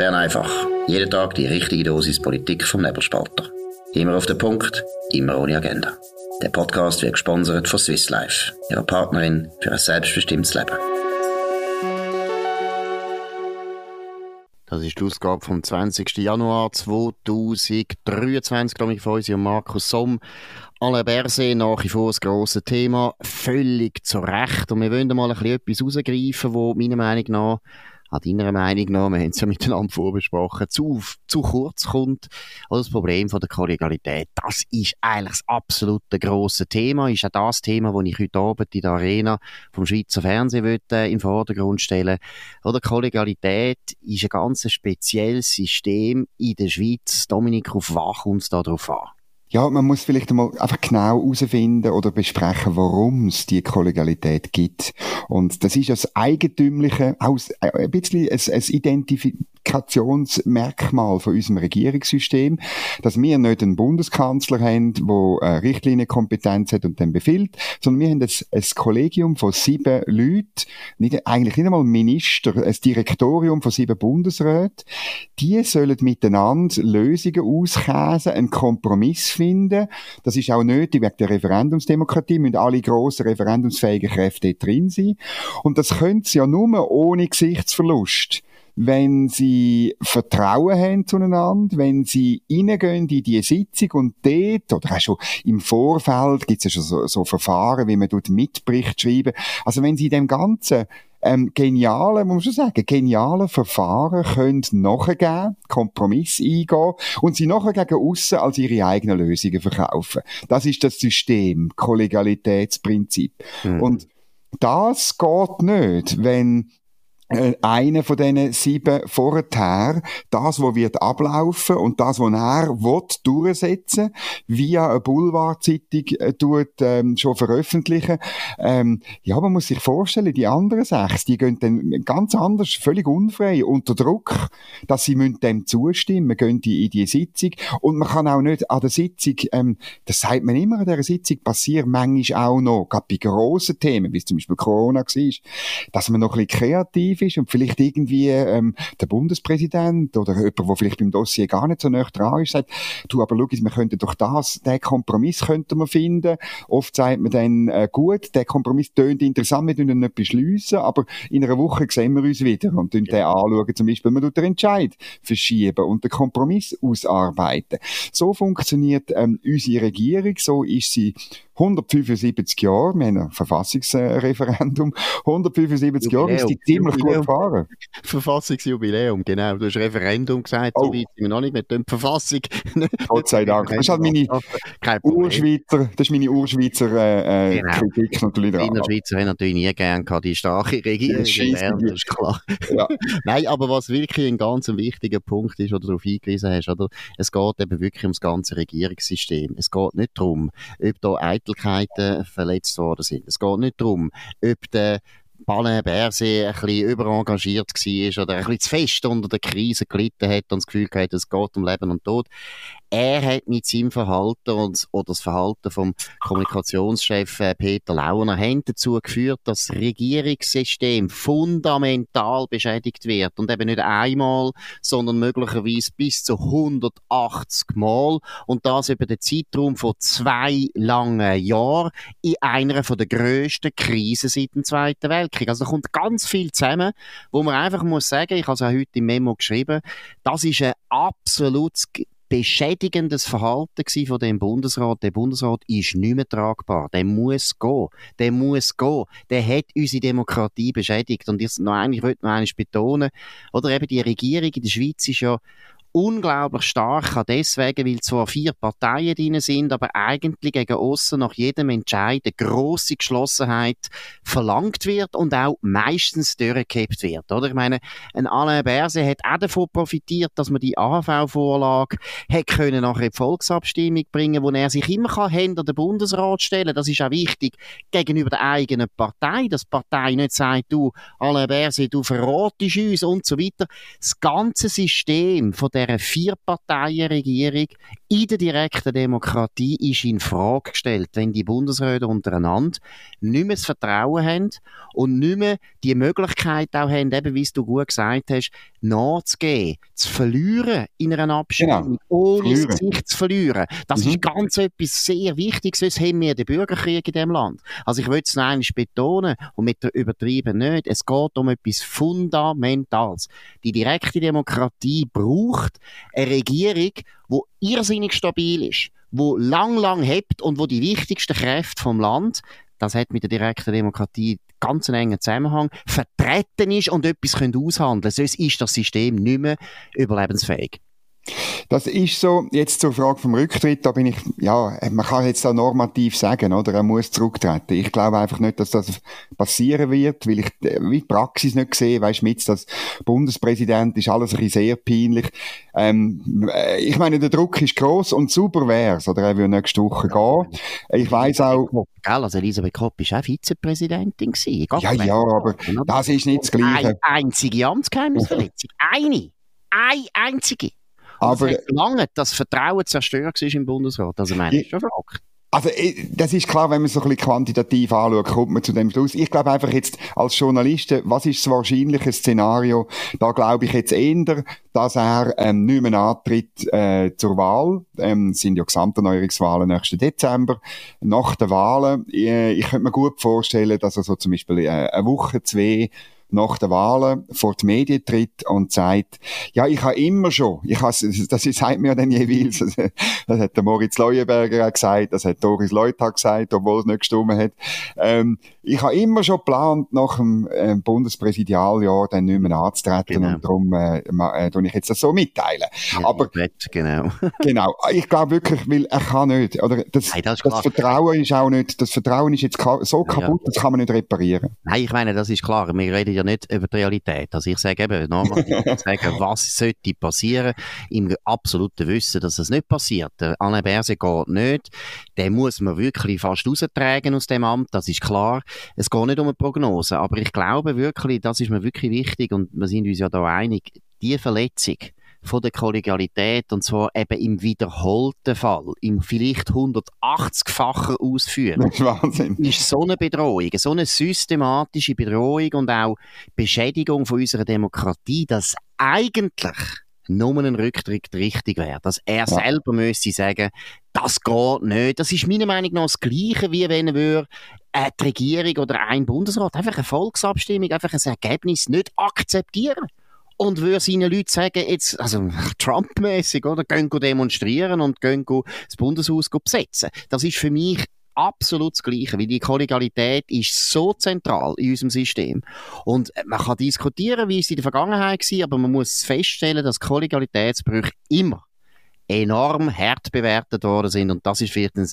Bern einfach. Jeden Tag die richtige Dosis Politik vom Nebelspalter. Immer auf den Punkt, immer ohne Agenda. Der Podcast wird gesponsert von Swiss Life, ihrer Partnerin für ein selbstbestimmtes Leben. Das ist die Ausgabe vom 20. Januar 2023, glaube ich, von uns und Markus Somm. Alain Berset nach wie vor das grosse Thema, völlig zu Recht. Und wir wollen mal ein bisschen etwas rausgreifen, wo meiner Meinung nach an deiner Meinung nach, wir haben es ja miteinander vorbesprochen, zu, zu kurz kommt. Also das Problem von der Kollegialität, das ist eigentlich das absolute grosse Thema, ist auch das Thema, das ich heute Abend in der Arena vom Schweizer Fernsehen will, äh, in Vordergrund stellen Oder Kollegialität ist ein ganz spezielles System in der Schweiz. Dominik, auf was kommt es da drauf an? Ja, man muss vielleicht einmal einfach genau herausfinden oder besprechen, warum es die Kollegialität gibt. Und das ist das Eigentümliche, auch ein bisschen ein, ein Identifikationsmerkmal von unserem Regierungssystem, dass wir nicht einen Bundeskanzler haben, der Richtlinienkompetenz hat und dann befiehlt, sondern wir haben ein, ein Kollegium von sieben Leuten, nicht, eigentlich nicht einmal Minister, ein Direktorium von sieben Bundesräten. Die sollen miteinander Lösungen auskäsen, einen Kompromiss finden. Das ist auch nötig wegen der Referendumsdemokratie, müssen alle grossen referendumsfähigen Kräfte drin sein. Und das können sie ja nur ohne Gesichtsverlust wenn sie Vertrauen haben zueinander, wenn sie reingehen in die Sitzung und dort, oder auch schon im Vorfeld, gibt es ja schon so, so Verfahren, wie man dort Mitbericht schreiben. Also wenn sie dem Ganzen ähm, geniale, muss man schon sagen, geniale Verfahren können nachgeben, Kompromiss eingehen und sie nachher gegen aussen als ihre eigenen Lösungen verkaufen. Das ist das System, Kollegialitätsprinzip. Mhm. Und das geht nicht, wenn einer von diesen sieben vorher, das, was wird ablaufen und das, was er will, durchsetzen, via eine Boulevardzeitung äh, tut, ähm, schon veröffentlichen. Ähm, ja, man muss sich vorstellen, die anderen sechs, die gehen dann ganz anders, völlig unfrei, unter Druck, dass sie dem zustimmen, gehen die in die Sitzung und man kann auch nicht an der Sitzung, ähm, das sagt man immer an dieser Sitzung, passiert manchmal auch noch, gerade bei grossen Themen, wie zum Beispiel Corona war, dass man noch ein bisschen kreativ ist und vielleicht irgendwie ähm, der Bundespräsident oder jemand, der vielleicht beim Dossier gar nicht so nah dran ist, sagt, du, aber schau, wir könnten doch das, den Kompromiss könnten wir finden. Oft sagt man dann, äh, gut, der Kompromiss tönt interessant, wir können ihn nicht aber in einer Woche sehen wir uns wieder und den anschauen, zum Beispiel, man tut den Entscheid verschieben und den Kompromiss ausarbeiten. So funktioniert ähm, unsere Regierung, so ist sie 175 Jahre, wir haben ein Verfassungsreferendum, 175 Jahre ist die ziemlich gut gefahren. Verfassungsjubiläum, genau. Du hast Referendum gesagt, oh. so weit sind wir noch nicht mit der Verfassung. Gott sei Dank. Das ist halt meine Urschweizer, das ist meine Urschweizer äh, äh, genau. Kritik natürlich dran. Die Schweizer haben natürlich nie gern gehabt, die starke Regierung Bern, das ist klar. Ja. Nein, aber was wirklich ein ganz wichtiger Punkt ist, oder du darauf hingewiesen hast, oder? es geht eben wirklich ums ganze Regierungssystem. Es geht nicht darum, ob da eitel Eitelkeiten verletzt worden sind. Es geht nicht darum, ob der Alain Berset ein bisschen überengagiert war oder ein bisschen zu fest unter der Krise gelitten hat und das Gefühl hatte, es geht um Leben und Tod. Er hat mit seinem Verhalten und, oder das Verhalten vom Kommunikationschef äh, Peter Launer dazu geführt, dass das Regierungssystem fundamental beschädigt wird. Und eben nicht einmal, sondern möglicherweise bis zu 180 Mal. Und das über den Zeitraum von zwei langen Jahren in einer der grössten Krisen seit dem Zweiten Weltkrieg. Also da kommt ganz viel zusammen, wo man einfach muss sagen, ich habe es auch heute im Memo geschrieben, das ist ein absolutes beschädigendes Verhalten von dem Bundesrat. Der Bundesrat ist nicht mehr tragbar. Der muss gehen. Der muss gehen. Der hat unsere Demokratie beschädigt. Und jetzt noch einmal, ich wollte noch einmal betonen, oder eben die Regierung in der Schweiz ist ja unglaublich stark auch deswegen, weil zwar vier Parteien drin sind, aber eigentlich gegen aussen nach jedem Entscheid eine grosse Geschlossenheit verlangt wird und auch meistens durchgekippt wird, oder? Ich meine, ein Alain Berset hat auch davon profitiert, dass man die AHV-Vorlage können nachher in die Volksabstimmung bringen, wo er sich immer kann hinter den Bundesrat stellen. Das ist auch wichtig gegenüber der eigenen Partei, dass die Partei nicht sagt, du, Alain Berset, du verratest uns und so weiter. Das ganze System von dieser Vierparteienregierung in der direkten Demokratie ist in Frage gestellt, wenn die Bundesräte untereinander nicht mehr das Vertrauen haben und nicht mehr die Möglichkeit auch haben, eben wie du gut gesagt hast, nachzugeben, zu verlieren in einer Abstimmung, genau. ohne verlieren. sich zu verlieren. Das mhm. ist ganz etwas sehr Wichtiges, sonst haben wir den Bürgerkrieg in diesem Land. Also ich will es noch einmal betonen und mit der Übertrieben nicht, es geht um etwas Fundamentales. Die direkte Demokratie braucht eine Regierung, wo irrsinnig stabil ist, wo lang, lang hebt und wo die wichtigsten Kräfte vom Land, das hat mit der direkten Demokratie ganz einen engen Zusammenhang, vertreten ist und etwas aushandeln können. Sonst ist das System nicht mehr überlebensfähig. Das ist so, jetzt zur Frage vom Rücktritt, da bin ich, ja, man kann jetzt da normativ sagen, oder? Er muss zurücktreten. Ich glaube einfach nicht, dass das passieren wird, weil ich wie die Praxis nicht sehe, weißt mit, das Bundespräsident ist alles ein bisschen sehr peinlich. Ähm, äh, ich meine, der Druck ist groß und super wär's, oder? Er will nächste Woche gehen. Ich weiß auch. Gell, also Elisabeth Kopp ist auch Vizepräsidentin gewesen. Ja, ja, aber das ist nicht das Gleiche. Eine einzige Amtsgeheimnisverletzung. Eine. Eine einzige. Aber es lange das Vertrauen zerstört ist im Bundesrat. Also, meine, ist schon verrückt. Also, das ist klar, wenn man so ein bisschen quantitativ anschaut, kommt man zu dem Schluss. Ich glaube einfach jetzt als Journalist, was ist das wahrscheinliche Szenario? Da glaube ich jetzt eher, dass er ähm, nicht mehr antritt äh, zur Wahl. Ähm, sind ja Gesamterneuerungswahlen nächsten Dezember. Nach den Wahlen, äh, ich könnte mir gut vorstellen, dass er so zum Beispiel äh, eine Woche, zwei nach der Wahlen vor die Medien tritt und sagt, ja, ich habe immer schon, ich habe, das sagt mir dann jeweils, das hat der Moritz Leuenberger auch gesagt, das hat Doris Leuthard gesagt, obwohl es nicht gestimmt hat, ähm, ich habe immer schon geplant, nach dem äh, Bundespräsidialjahr dann nicht mehr anzutreten genau. und darum äh, äh, tue ich jetzt das so mitteilen. Ja, Aber genau. genau, ich glaube wirklich, weil er kann nicht, oder das, Nein, das, das Vertrauen ist auch nicht, das Vertrauen ist jetzt so kaputt, ja. das kann man nicht reparieren. Nein, ich meine, das ist klar. Wir reden ja nicht über die Realität. Also ich sage eben, nochmal, ich sage, was sollte passieren, im absoluten Wissen, dass es nicht passiert. Der Alain Berset geht nicht. Den muss man wirklich fast raustragen aus dem Amt, das ist klar. Es geht nicht um eine Prognose, aber ich glaube wirklich, das ist mir wirklich wichtig und wir sind uns ja da einig, die Verletzung, von der Kollegialität und zwar eben im wiederholten Fall, im vielleicht 180-facher Ausführen. Das ist Wahnsinn. Ist so eine Bedrohung, so eine systematische Bedrohung und auch Beschädigung von unserer Demokratie, dass eigentlich nur ein Rücktritt richtig wäre. Dass er ja. selber müsste sagen, das geht nicht. Das ist meiner Meinung nach das Gleiche, wie wenn er äh, die Regierung oder ein Bundesrat einfach eine Volksabstimmung, einfach ein Ergebnis nicht akzeptieren und würde seinen Leuten sagen, jetzt, also Trump-mäßig, oder, gehen demonstrieren und gehen das Bundeshaus besetzen. Das ist für mich absolut das Gleiche, weil die Kollegialität ist so zentral in unserem System. Und man kann diskutieren, wie es in der Vergangenheit war, aber man muss feststellen, dass Kollegialitätsbrüche immer enorm hart bewertet worden sind. Und das ist vielleicht ein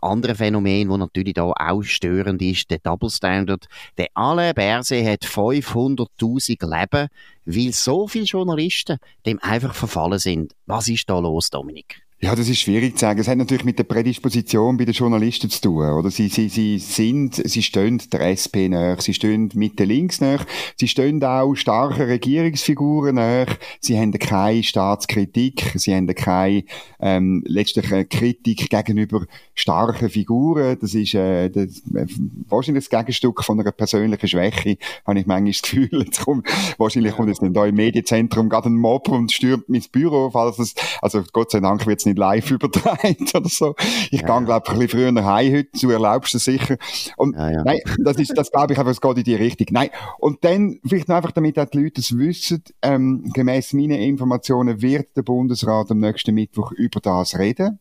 anderes Phänomen, das natürlich da auch störend ist, der Double Standard. Der Alain Berset hat 500.000 Leben, weil so viele Journalisten dem einfach verfallen sind. Was ist da los, Dominik? Ja, das ist schwierig zu sagen. Es hat natürlich mit der Prädisposition bei den Journalisten zu tun, oder? Sie, sie, sie sind, sie stehen der SP nach, sie stehen Mitte links nach, sie stehen auch starken Regierungsfiguren nach, sie haben keine Staatskritik, sie haben keine, ähm, letztliche Kritik gegenüber starken Figuren. Das ist, äh, das, äh, wahrscheinlich das Gegenstück von einer persönlichen Schwäche, habe ich manchmal das Gefühl. Jetzt kommt, wahrscheinlich kommt jetzt da im Medienzentrum gerade ein Mob und stürmt mein Büro, falls es, also Gott sei Dank wird's nicht live übertragen oder so. Ich ja. gehe, glaube ich, ein bisschen früher nach Hause heute, du erlaubst es sicher. Und, ja, ja. nein, das ist, das glaube ich einfach, es geht in die Richtung. Nein. Und dann, vielleicht noch einfach, damit auch die Leute es wissen, ähm, gemäss meinen Informationen wird der Bundesrat am nächsten Mittwoch über das reden.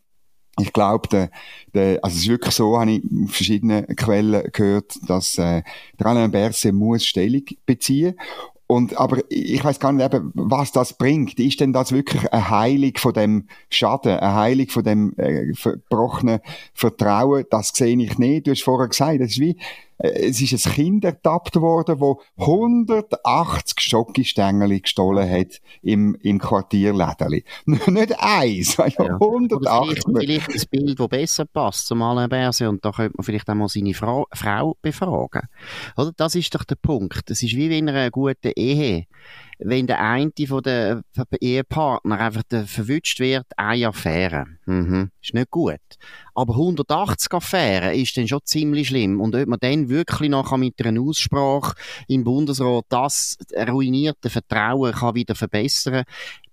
Ich glaube, der, der, also es ist wirklich so, habe ich auf verschiedenen Quellen gehört, dass äh, der Alain Berset muss Stellung beziehen und, aber ich weiß gar nicht eben, was das bringt. Ist denn das wirklich eine Heilung von dem Schaden, eine Heilung von dem äh, verbrochenen Vertrauen? Das sehe ich nicht. Du hast vorher gesagt, das ist wie, es ist ein Kind ertappt worden, wo 180 Schokostängel gestohlen hat im, im Quartierlädeli. Nicht eins, ja, 180. Vielleicht, vielleicht ein Bild, das besser passt zum Alain Berset und da könnte man vielleicht auch mal seine Frau, Frau befragen. Oder? Das ist doch der Punkt. Es ist wie in einer guten Ehe wenn der eine von den Ehepartner einfach verwünscht wird, eine Affäre. Mhm. Ist nicht gut. Aber 180 Affären ist dann schon ziemlich schlimm. Und ob man dann wirklich noch mit einer Aussprache im Bundesrat das ruinierte Vertrauen kann wieder verbessern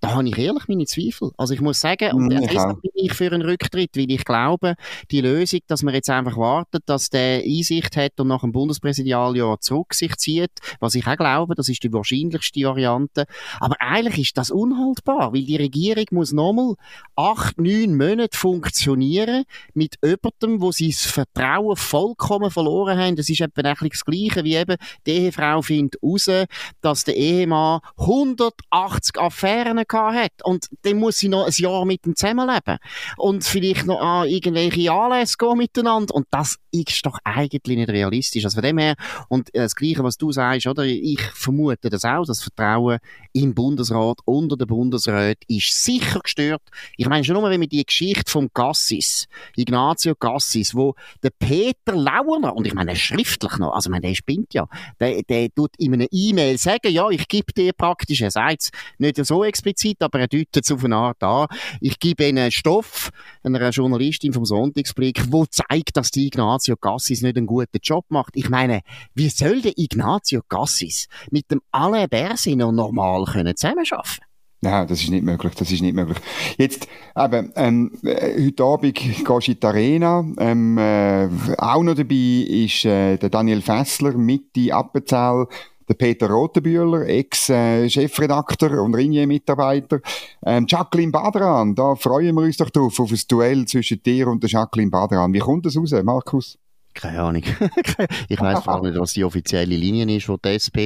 da habe ich ehrlich meine Zweifel. Also ich muss sagen, und ja. deshalb bin ich für einen Rücktritt, weil ich glaube, die Lösung, dass man jetzt einfach wartet, dass der Einsicht hat und nach dem Bundespräsidialjahr zurück sich zieht, was ich auch glaube, das ist die wahrscheinlichste Variante. Aber eigentlich ist das unhaltbar, weil die Regierung muss nochmal acht, neun Monate funktionieren mit jemandem, wo sie das Vertrauen vollkommen verloren haben. Das ist etwa das Gleiche wie eben, die Ehefrau findet raus, dass der Ehemann 180 Affären hat. Und dann muss sie noch ein Jahr mit ihm zusammenleben. Und vielleicht noch an irgendwelche Anlässe gehen miteinander. Und das ist doch eigentlich nicht realistisch. Also von dem her, und das Gleiche, was du sagst, oder? Ich vermute das auch, das Vertrauen im Bundesrat, unter den Bundesrat ist sicher gestört. Ich meine schon nur, wenn wir die Geschichte vom Gassis, Ignazio Gassis, wo der Peter Lauerner, und ich meine, schriftlich noch, also ich meine, der spinnt ja, der, der tut in einer E-Mail sagen, ja, ich gebe dir praktisch, er sagt nicht so explizit, aber er deutet es auf eine Art an. Ich gebe ihnen Stoff, einer Journalistin vom Sonntagsblick, wo zeigt, dass die Ignazio Gassis nicht einen guten Job macht. Ich meine, wie soll der Ignazio Gassis mit dem Alain Berset noch normal können zusammenarbeiten Nein, das ist nicht möglich, das ist nicht möglich. Jetzt, eben, ähm, äh, heute Abend gehst du in die Arena, ähm, äh, auch noch dabei ist äh, der Daniel Fessler, Mitte Appenzell, der Peter Rotenbühler, Ex-Chefredakteur und Ringier-Mitarbeiter, ähm, Jacqueline Badran, da freuen wir uns doch drauf, auf ein Duell zwischen dir und der Jacqueline Badran. Wie kommt das raus, Markus? Keine Ahnung. ich weiß vor allem nicht, was die offizielle Linie ist, die die SP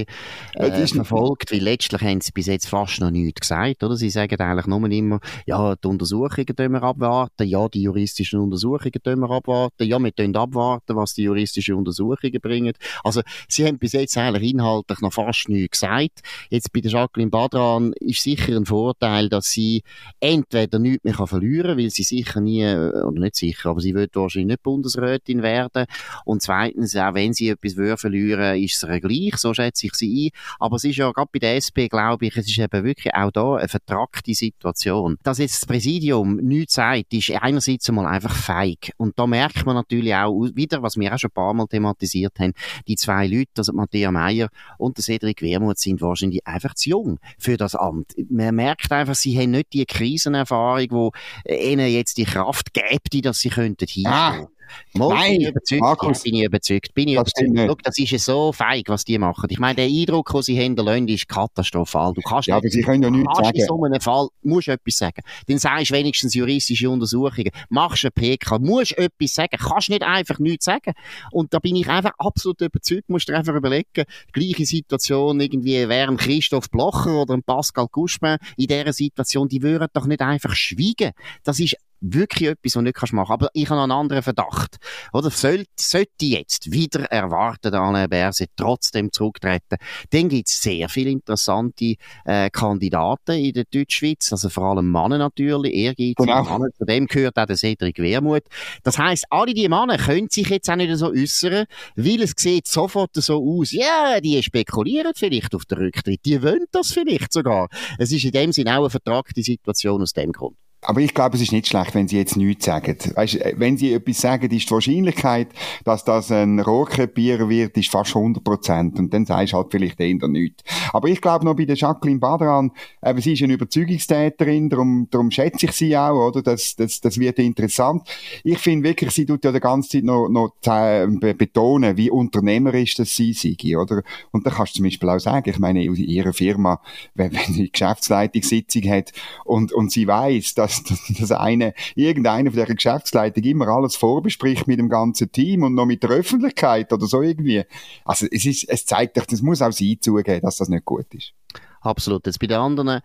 äh, verfolgt, weil letztlich haben sie bis jetzt fast noch nichts gesagt, oder? Sie sagen eigentlich nur immer, ja, die Untersuchungen tun wir abwarten, ja, die juristischen Untersuchungen tun wir abwarten, ja, wir tun abwarten, was die juristischen Untersuchungen bringen. Also, sie haben bis jetzt eigentlich inhaltlich noch fast nichts gesagt. Jetzt bei der Jacqueline Badran ist sicher ein Vorteil, dass sie entweder nichts mehr verlieren kann, weil sie sicher nie, äh, oder nicht sicher, aber sie wird wahrscheinlich nicht Bundesrätin werden, und zweitens, auch wenn sie etwas verlieren, ist es ihr gleich, so schätze ich sie ein. Aber es ist ja gerade bei der SP, glaube ich, es ist eben wirklich auch da eine vertragte Situation. Dass jetzt das Präsidium nichts sagt, ist einerseits einmal einfach feig. Und da merkt man natürlich auch wieder, was wir auch schon ein paar Mal thematisiert haben, die zwei Leute, also Matthias Meyer und der Cedric Wermuth, sind wahrscheinlich einfach zu jung für das Amt. Man merkt einfach, sie haben nicht die Krisenerfahrung, wo ihnen jetzt die Kraft gibt, dass sie könnten. Ah. Mal, Nein, überzeugt. Markus, bin ich überzeugt. Bin ich das überzeugt. Das ist ja so feig, was die machen. Ich meine, der Eindruck, den sie haben, der ist katastrophal. Du kannst ja, nicht, aber sie können ja nichts sagen. in so einem Fall, musst du etwas sagen. Dann sagst du wenigstens juristische Untersuchungen. Machst eine PK, musst du etwas sagen. Kannst nicht einfach nichts sagen. Und da bin ich einfach absolut überzeugt. Musst du dir einfach überlegen, die gleiche Situation irgendwie während Christoph Blocher oder Pascal Guschmann in dieser Situation, die würden doch nicht einfach schweigen. Das ist wirklich etwas, was du nicht machen kannst. Aber ich habe einen anderen Verdacht. Oder sollte, sollte jetzt wieder erwarten, Alain Berset trotzdem zurücktreten, dann gibt es sehr viele interessante äh, Kandidaten in der Deutschschweiz, also vor allem Männer natürlich, ehrgeizige genau. Männer. Zu dem gehört auch der Cedric Wermuth. Das heisst, alle die Männer können sich jetzt auch nicht so äußern, weil es sieht sofort so aus, ja, die spekulieren vielleicht auf den Rücktritt, die wollen das vielleicht sogar. Es ist in dem Sinne auch eine vertragte Situation aus dem Grund. Aber ich glaube, es ist nicht schlecht, wenn Sie jetzt nichts sagen. Weißt, äh, wenn Sie etwas sagen, ist die Wahrscheinlichkeit, dass das ein Rohrkrepierer wird, ist fast 100 Prozent. Und dann sagst du halt vielleicht eher nichts. Aber ich glaube noch bei der Jacqueline Badran, eben, sie ist eine Überzeugungstäterin, darum, darum schätze ich sie auch, oder? Das, das, das wird interessant. Ich finde wirklich, sie tut ja die ganze Zeit noch, noch betonen, wie unternehmerisch das sie sei, oder? Und da kannst du zum Beispiel auch sagen, ich meine, in ihrer Firma, wenn, wenn sie Geschäftsleitungssitzung hat und, und sie weiß, dass dass, dass eine, irgendeiner von der Geschäftsleitung immer alles vorbespricht mit dem ganzen Team und noch mit der Öffentlichkeit oder so irgendwie. Also es ist, es zeigt doch, das muss auch sie zugeben, dass das nicht gut ist. Absolut. Jetzt bei den anderen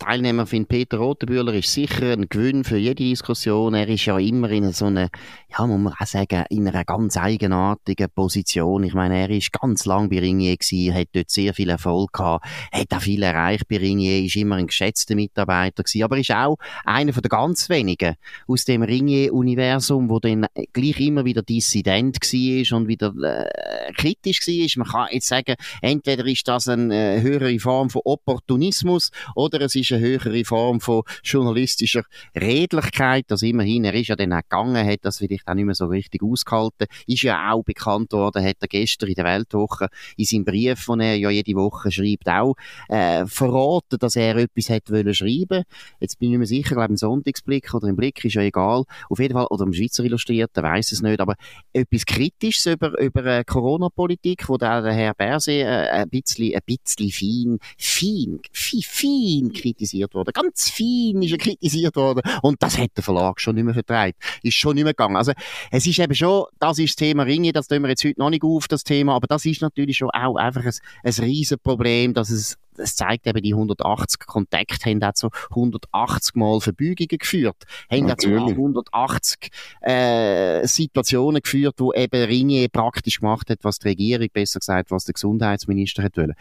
Teilnehmer finde Peter Rotenbühler ist sicher ein Gewinn für jede Diskussion. Er ist ja immer in so einer, ja, muss man auch sagen, in einer ganz eigenartigen Position. Ich meine, er ist ganz lang bei Ringier gewesen, hat dort sehr viel Erfolg gehabt, hat auch viel erreicht bei Ringier, ist immer ein geschätzter Mitarbeiter gewesen, aber ist auch einer von der ganz wenigen aus dem Ringier-Universum, wo dann gleich immer wieder Dissident war und wieder äh, kritisch war. Man kann jetzt sagen, entweder ist das eine äh, höhere Form von Opportunismus oder es ist eine höhere Form von journalistischer Redlichkeit. Das immerhin, er ist ja dann auch gegangen, hat das vielleicht auch nicht mehr so richtig ausgehalten. Ist ja auch bekannt worden, hat er gestern in der Weltwoche in seinem Brief, den er ja jede Woche schreibt, auch äh, verraten, dass er etwas hat wollen schreiben. Jetzt bin ich mehr sicher, glaube im Sonntagsblick oder im Blick, ist ja egal. Auf jeden Fall, oder im Schweizer Illustrierten, weiß es nicht, aber etwas Kritisches über, über äh, Corona-Politik, wo der Herr Berse äh, ein bisschen, ein bisschen fein, fein, fein, fein kritisiert wurde. Ganz fein ist er kritisiert worden. Und das hat der Verlag schon nicht mehr vertreibt. Ist schon nicht mehr gegangen. Also, es ist eben schon, das ist das Thema Ringe, das tun wir jetzt heute noch nicht auf, das Thema, aber das ist natürlich schon auch einfach ein, ein Riesenproblem, dass es es zeigt eben, die 180 Kontakte haben dazu 180 Mal Verbügungen geführt, haben dazu 180 äh, Situationen geführt, wo eben Ringier praktisch gemacht hat, was die Regierung, besser gesagt, was der Gesundheitsminister hat wollen.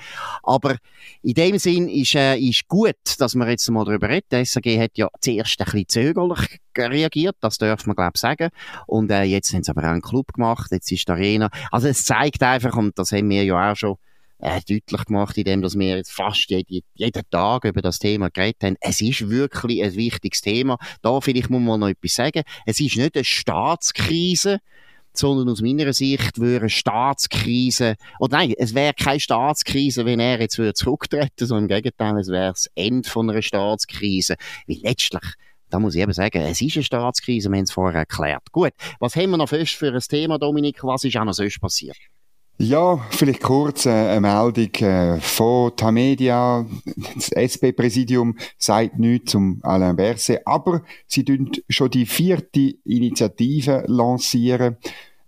Aber in dem Sinn ist, äh, ist gut, dass man jetzt mal darüber redet. Die SAG hat ja zuerst ein bisschen zögerlich reagiert, das darf man glaube ich sagen. Und äh, jetzt haben sie aber auch einen Club gemacht, jetzt ist die Arena. Also es zeigt einfach, und das haben wir ja auch schon äh, deutlich gemacht, indem dass wir jetzt fast jede, jeden Tag über das Thema geredet haben. Es ist wirklich ein wichtiges Thema. Da vielleicht muss man noch etwas sagen. Es ist nicht eine Staatskrise, sondern aus meiner Sicht wäre eine Staatskrise, oder nein, es wäre keine Staatskrise, wenn er jetzt würde zurücktreten, sondern im Gegenteil, es wäre das Ende von einer Staatskrise. Weil letztlich, da muss ich eben sagen, es ist eine Staatskrise, wir haben es vorher erklärt. Gut, was haben wir noch fest für ein Thema, Dominik? Was ist auch noch sonst passiert? Ja, vielleicht kurz äh, eine Meldung äh, von Tamedia. Das SP-Präsidium sagt nichts zum Alain Berset, aber sie tun schon die vierte Initiative lancieren.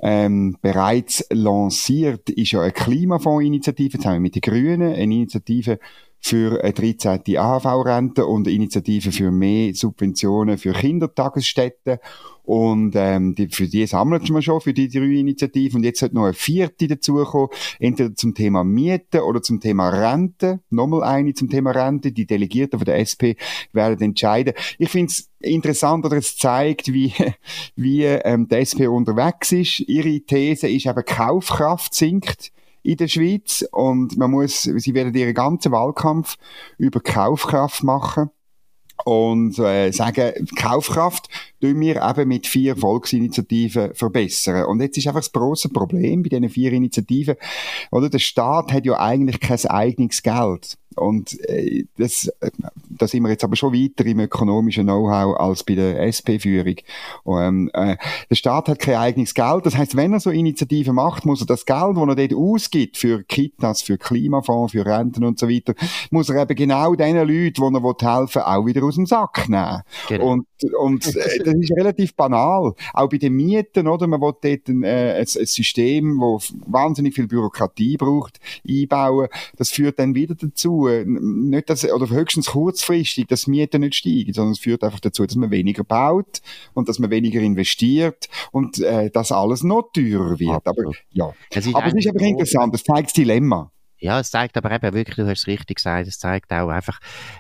Ähm, bereits lanciert ist ja eine Klimafondsinitiative, zusammen mit den Grünen, eine Initiative für eine 13. AHV-Rente und eine Initiative für mehr Subventionen für Kindertagesstätten. Und ähm, die, für die sammeln wir schon, für die drei Initiativen. Und jetzt sollte noch eine vierte dazukommen, entweder zum Thema Mieten oder zum Thema Rente. Nochmal eine zum Thema Rente. Die Delegierten von der SP werden entscheiden. Ich finde es interessant, oder es zeigt, wie, wie ähm, die SP unterwegs ist. Ihre These ist eben, Kaufkraft sinkt in der Schweiz und man muss, sie werden ihren ganzen Wahlkampf über Kaufkraft machen und äh, sagen, Kaufkraft tun wir eben mit vier Volksinitiativen verbessern. Und jetzt ist einfach das große Problem bei diesen vier Initiativen, oder der Staat hat ja eigentlich kein eigenes Geld. Und äh, das, da sind wir jetzt aber schon weiter im ökonomischen Know-how als bei der SP-Führung. Ähm, äh, der Staat hat kein eigenes Geld. Das heißt, wenn er so Initiativen macht, muss er das Geld, das er dort ausgibt für Kitas, für Klimafonds, für Renten und so weiter, muss er eben genau den Leuten, die er helfen will, auch wieder aus dem Sack nehmen. Genau. Und, und äh, das ist relativ banal. Auch bei den Mieten, oder? Man will dort ein, äh, ein, ein System, das wahnsinnig viel Bürokratie braucht, einbauen. Das führt dann wieder dazu, nicht, dass, oder höchstens kurzfristig, dass Mieten nicht steigen, sondern es führt einfach dazu, dass man weniger baut und dass man weniger investiert und äh, dass alles noch teurer wird. Absolut. Aber ja, es aber es ist einfach interessant, das zeigt das Dilemma. Ja, es zeigt aber eben wirklich, du hast es richtig gesagt, es zeigt auch einfach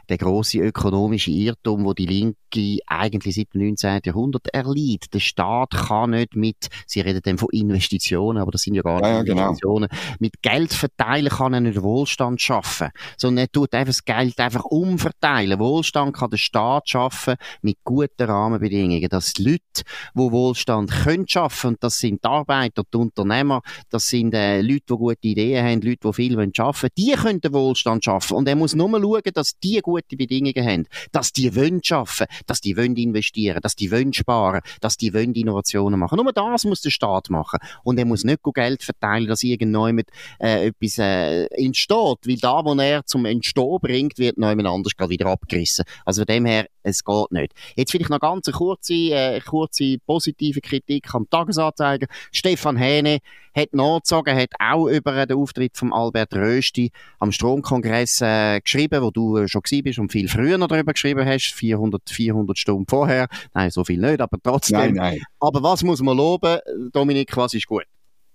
den grossen ökonomischen Irrtum, wo die Linke eigentlich seit dem 19. Jahrhundert erliegt. Der Staat kann nicht mit, sie reden dann von Investitionen, aber das sind ja gar nicht ja, genau. Investitionen, mit Geld verteilen kann er nicht Wohlstand schaffen, sondern er tut einfach das Geld einfach umverteilen. Wohlstand kann der Staat schaffen mit guten Rahmenbedingungen, dass die Leute, die Wohlstand können schaffen, und das sind die Arbeiter, die Unternehmer, das sind äh, Leute, die gute Ideen haben, Leute, die viel wollen schaffen, die können den Wohlstand schaffen. Und er muss nur schauen, dass die gute Bedingungen haben, dass die wollen schaffen, dass die wollen investieren, dass die wollen sparen, dass die wollen Innovationen machen. Nur das muss der Staat machen. Und er muss nicht Geld verteilen, dass irgendjemand äh, etwas äh, entsteht, weil da, wo er zum Entstehen bringt, wird jemand anders wieder abgerissen. Also von dem her, es geht nicht. Jetzt vielleicht noch ganz eine kurze, äh, kurze positive Kritik am Tagesanzeiger. Stefan Hähne hat nachgezogen, hat auch über den Auftritt von Albert Rösti am Stromkongress äh, geschrieben, wo du äh, schon gewesen bist und viel früher noch darüber geschrieben hast, 400, 400 Stunden vorher. Nein, so viel nicht, aber trotzdem. Nein, nein. Aber was muss man loben, Dominik, was ist gut?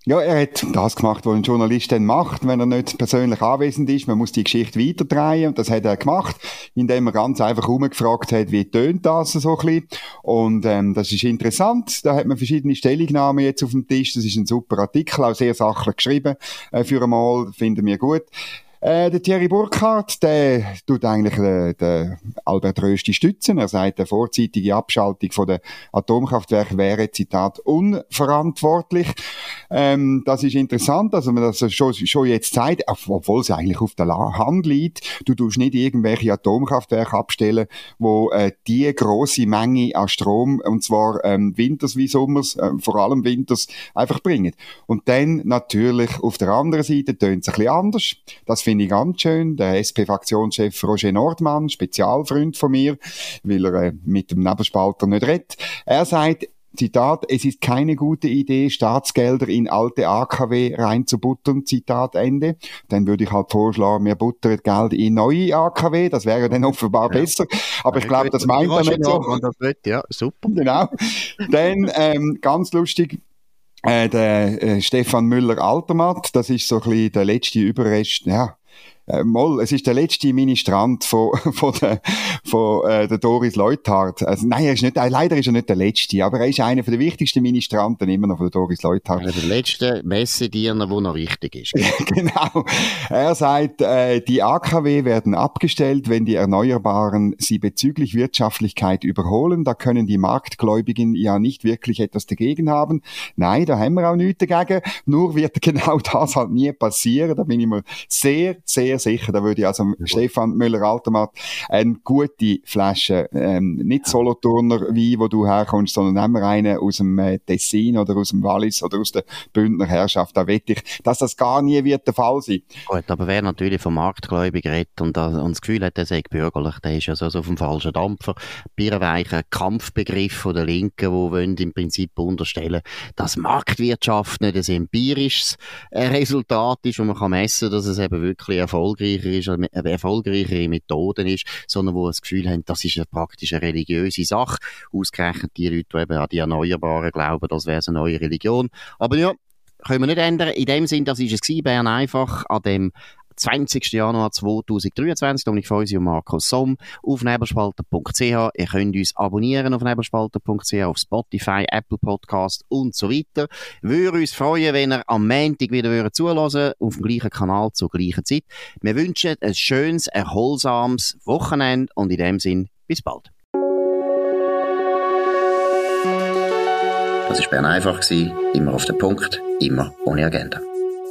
Ja, er hat das gemacht, was ein Journalist dann macht, wenn er nicht persönlich anwesend ist. Man muss die Geschichte weiterdrehen und das hat er gemacht, indem er ganz einfach umgefragt hat, wie tönt das so ein bisschen. Und ähm, das ist interessant. Da hat man verschiedene Stellungnahmen jetzt auf dem Tisch. Das ist ein super Artikel, auch sehr sachlich geschrieben äh, für einmal, finden wir gut. Äh, der Thierry Burkhardt, der tut eigentlich äh, den Albert Rösti stützen. Er sagt, eine vorzeitige Abschaltung von der Atomkraftwerke wäre, Zitat, unverantwortlich. Ähm, das ist interessant, also man das schon, schon jetzt zeigt, obwohl es eigentlich auf der Hand liegt. Du tust nicht irgendwelche Atomkraftwerke abstellen, wo äh, die große Menge an Strom, und zwar ähm, winters wie sommers, äh, vor allem winters, einfach bringen. Und dann natürlich auf der anderen Seite tönt es ein bisschen anders. Das finde ich ganz schön. Der SP-Fraktionschef Roger Nordmann, Spezialfreund von mir, weil er äh, mit dem Nebelspalter nicht redet. Er sagt, Zitat, es ist keine gute Idee, Staatsgelder in alte AKW reinzubuttern, Zitat Ende. Dann würde ich halt vorschlagen, wir buttern Geld in neue AKW, das wäre dann offenbar ja. besser. Aber ja, ich glaube, das meint er nicht so. Ja, super. Genau. dann, ähm, ganz lustig, äh, der äh, Stefan Müller-Altermatt, das ist so ein bisschen der letzte Überrest, ja, äh, Moll, es ist der letzte Ministrant von, von, der, von äh, der Doris Leuthardt. Also, nein, er ist nicht, äh, leider ist er nicht der letzte, aber er ist einer der wichtigsten Ministranten immer noch von der Doris Leuthardt. der letzte Messediener, der noch wichtig ist. genau. Er sagt, äh, die AKW werden abgestellt, wenn die Erneuerbaren sie bezüglich Wirtschaftlichkeit überholen. Da können die Marktgläubigen ja nicht wirklich etwas dagegen haben. Nein, da haben wir auch nichts dagegen. Nur wird genau das halt nie passieren. Da bin ich mir sehr, sehr sehr sicher. Da würde ich also ja. Stefan Müller-Altermatt eine gute Flasche, ähm, nicht Solothurner Wein, wo du herkommst, sondern nehmen wir einen aus dem äh, Tessin oder aus dem Wallis oder aus der Bündner Herrschaft. Da wette ich, dass das gar nie wird der Fall sein. Gut, aber wer natürlich vom Marktgläubig redet und, und das Gefühl hat, er sei bürgerlich, der ist ja so, auf dem falschen Dampfer. Bierweicher Kampfbegriff von der Linken, wo wollen im Prinzip unterstellen, dass Marktwirtschaft nicht ein empirisches äh, Resultat ist, wo man kann messen, dass es eben wirklich erfolgreich erfolgreicher ist, eine erfolgreichere Methoden ist, sondern wo das Gefühl haben, das ist eine praktisch eine religiöse Sache. Ausgerechnet die Leute, die eben an die Erneuerbaren glauben, das wäre eine neue Religion. Aber ja, können wir nicht ändern. In dem Sinn, das ist es Bern einfach an dem 20. Januar 2023. Dominik Feusi und Markus Somm auf nebelspalter.ch. Ihr könnt uns abonnieren auf nebelspalter.ch, auf Spotify, Apple Podcast und so weiter. Würde uns freuen, wenn ihr am Montag wieder zulassen auf dem gleichen Kanal zur gleichen Zeit. Wir wünschen ein schönes, erholsames Wochenende und in dem Sinn bis bald. Das war Bern einfach, immer auf den Punkt, immer ohne Agenda.